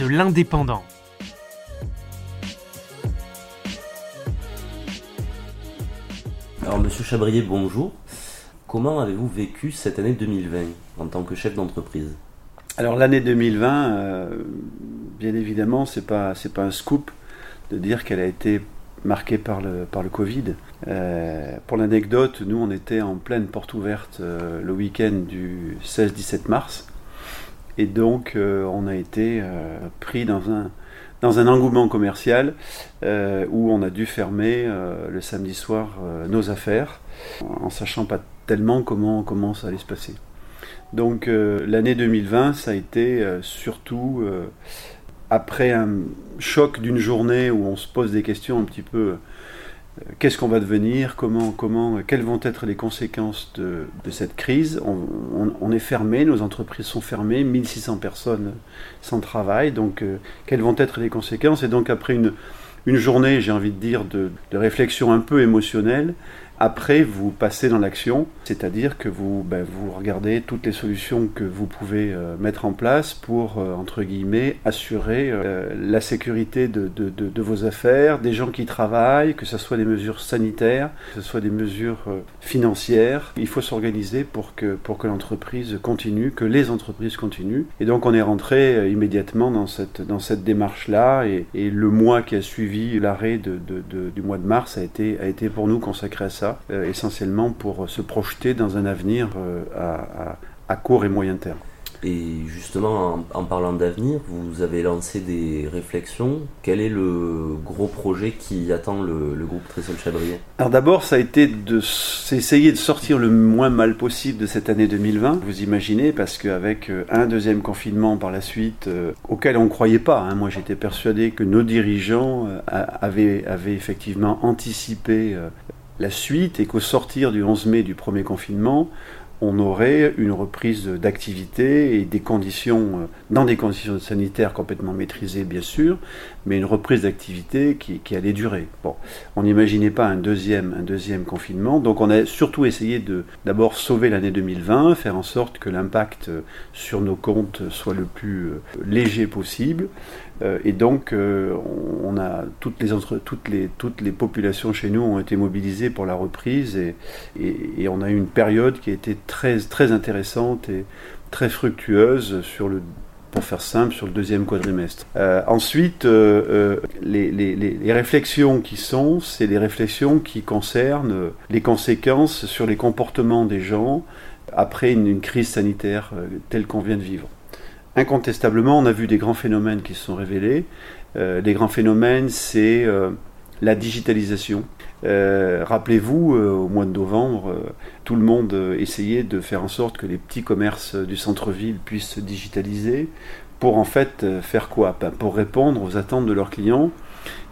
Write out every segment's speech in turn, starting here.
de l'Indépendant. Alors, monsieur Chabrier, bonjour. Comment avez-vous vécu cette année 2020 en tant que chef d'entreprise? Alors, l'année 2020, euh, bien évidemment, c'est pas c'est pas un scoop de dire qu'elle a été marquée par le par le Covid. Euh, pour l'anecdote, nous, on était en pleine porte ouverte euh, le week-end du 16-17 mars. Et donc, euh, on a été euh, pris dans un, dans un engouement commercial euh, où on a dû fermer le samedi soir nos affaires, en sachant pas tellement comment, comment ça allait se passer. Donc, l'année 2020, ça a été surtout après un choc d'une journée où on se pose des questions un petit peu qu'est-ce qu'on va devenir, comment, comment, quelles vont être les conséquences de, cette crise? On, est fermé, nos entreprises sont fermées, 1600 personnes sans travail, donc euh, quelles vont être les conséquences? Et donc après une, une journée, j'ai envie de dire, de, de réflexion un peu émotionnelle, après, vous passez dans l'action, c'est-à-dire que vous, ben, vous regardez toutes les solutions que vous pouvez euh, mettre en place pour, euh, entre guillemets, assurer euh, la sécurité de, vos affaires, des gens qui travaillent, que ce soit des mesures sanitaires, que ce soit des mesures financières. Il faut s'organiser pour que, pour que l'entreprise continue, que les entreprises continuent. Et donc, on est rentré immédiatement dans cette, dans cette démarche-là. Et, et, le mois qui a suivi l'arrêt du mois de mars a été, a été pour nous consacré à ça euh, essentiellement pour se projeter dans un avenir euh, à, à, à, court et moyen terme. Et justement, en, en parlant d'avenir, vous avez lancé des réflexions. Quel est le gros projet qui attend le, le groupe Trésol Chabrier? Alors d'abord, ça a été d'essayer de, de sortir le moins mal possible de cette année 2020. Vous imaginez, parce qu'avec euh, un deuxième confinement par la suite, euh, auquel on ne croyait pas, hein, moi j'étais persuadé que nos dirigeants euh, avaient, avaient effectivement anticipé euh, la suite et qu'au sortir du 11 mai du premier confinement, on aurait une reprise d'activité et des conditions, dans des conditions sanitaires complètement maîtrisées bien sûr, mais une reprise d'activité qui, allait durer. Bon, on n'imaginait pas un deuxième, un deuxième confinement, donc on a surtout essayé de d'abord sauver l'année 2020, faire en sorte que l'impact sur nos comptes soit le plus léger possible, et donc on a toutes les, entre, toutes, les, toutes les populations chez nous ont été mobilisées pour la reprise et, et on a eu une période qui a été très, intéressante et très fructueuse sur le pour faire simple, sur le deuxième quadrimestre. Euh, ensuite, euh, euh, les, réflexions qui sont, c'est des réflexions qui concernent les conséquences sur les comportements des gens après une crise sanitaire telle qu'on vient de vivre. Incontestablement, on a vu des grands phénomènes qui se sont révélés. les grands phénomènes, c'est la digitalisation. Euh, Rappelez-vous, euh, au mois de novembre, euh, tout le monde essayait de faire en sorte que les petits commerces du centre-ville puissent se digitaliser pour en fait faire quoi? Ben, Pour répondre aux attentes de leurs clients.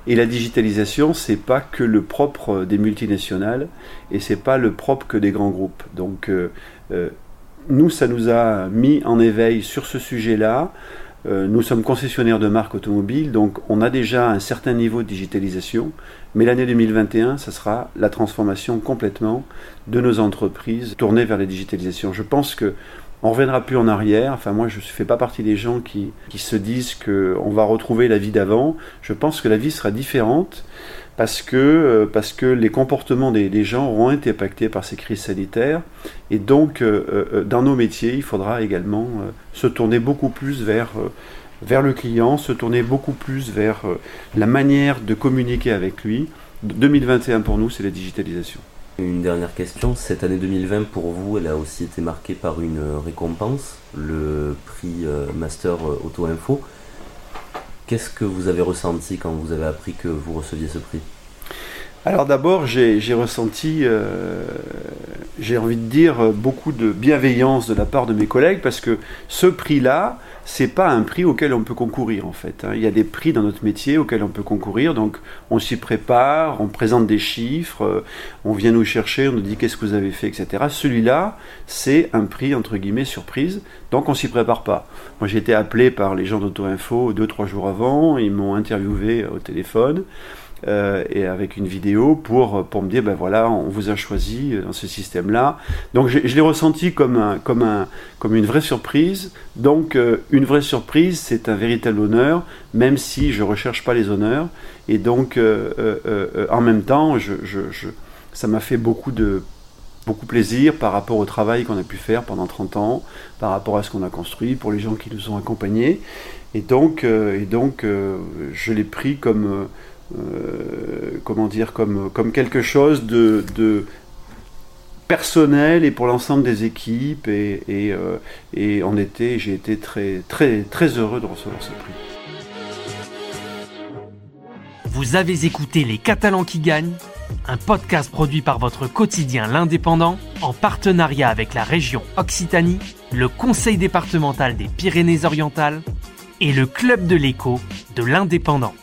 Et la digitalisation, c'est pas que le propre des multinationales et c'est pas le propre que des grands groupes. Donc, nous, ça nous a mis en éveil sur ce sujet-là. Euh, nous sommes concessionnaires de marques automobiles, donc on a déjà un certain niveau de digitalisation, mais l'année 2021, ça sera la transformation complètement de nos entreprises tournées vers la digitalisation. Je pense que on reviendra plus en arrière. Enfin, moi, je ne fais pas partie des gens qui, qui se disent qu'on va retrouver la vie d'avant. Je pense que la vie sera différente parce que, euh, parce que les comportements des, gens auront été impactés par ces crises sanitaires. Et donc, euh, euh, dans nos métiers, il faudra également se tourner beaucoup plus vers, vers le client, se tourner beaucoup plus vers la manière de communiquer avec lui. 2021 pour nous, c'est la digitalisation. Une dernière question, cette année 2020 pour vous, elle a aussi été marquée par une récompense, le prix Master Auto Info. Qu'est-ce que vous avez ressenti quand vous avez appris que vous receviez ce prix? Alors d'abord, j'ai ressenti, euh, j'ai envie de dire, beaucoup de bienveillance de la part de mes collègues parce que ce prix-là, c'est pas un prix auquel on peut concourir en fait. Hein. Il y a des prix dans notre métier auxquels on peut concourir, donc on s'y prépare, on présente des chiffres, euh, on vient nous chercher, on nous dit qu'est-ce que vous avez fait, etc. Celui-là, c'est un prix entre guillemets surprise, donc on s'y prépare pas. Moi j'ai été appelé par les gens d'Auto-Info deux trois jours avant, ils m'ont interviewé au téléphone. Euh, et avec une vidéo pour, pour me dire ben voilà, on vous a choisi dans ce système-là. Donc je, l'ai ressenti comme, un, comme, un, comme une vraie surprise. Donc euh, une vraie surprise, c'est un véritable honneur, même si je ne recherche pas les honneurs. Et donc euh, en même temps, ça m'a fait beaucoup de beaucoup plaisir par rapport au travail qu'on a pu faire pendant 30 ans, par rapport à ce qu'on a construit, pour les gens qui nous ont accompagnés. Et donc, et donc je l'ai pris comme euh, comment dire, comme, quelque chose de, personnel et pour l'ensemble des équipes. Et, et, euh, et en été, j'ai été très, très, très heureux de recevoir ce prix. Vous avez écouté Les Catalans qui gagnent, un podcast produit par votre quotidien L'Indépendant en partenariat avec la région Occitanie, le Conseil départemental des Pyrénées-Orientales et le Club de l'écho de l'Indépendant.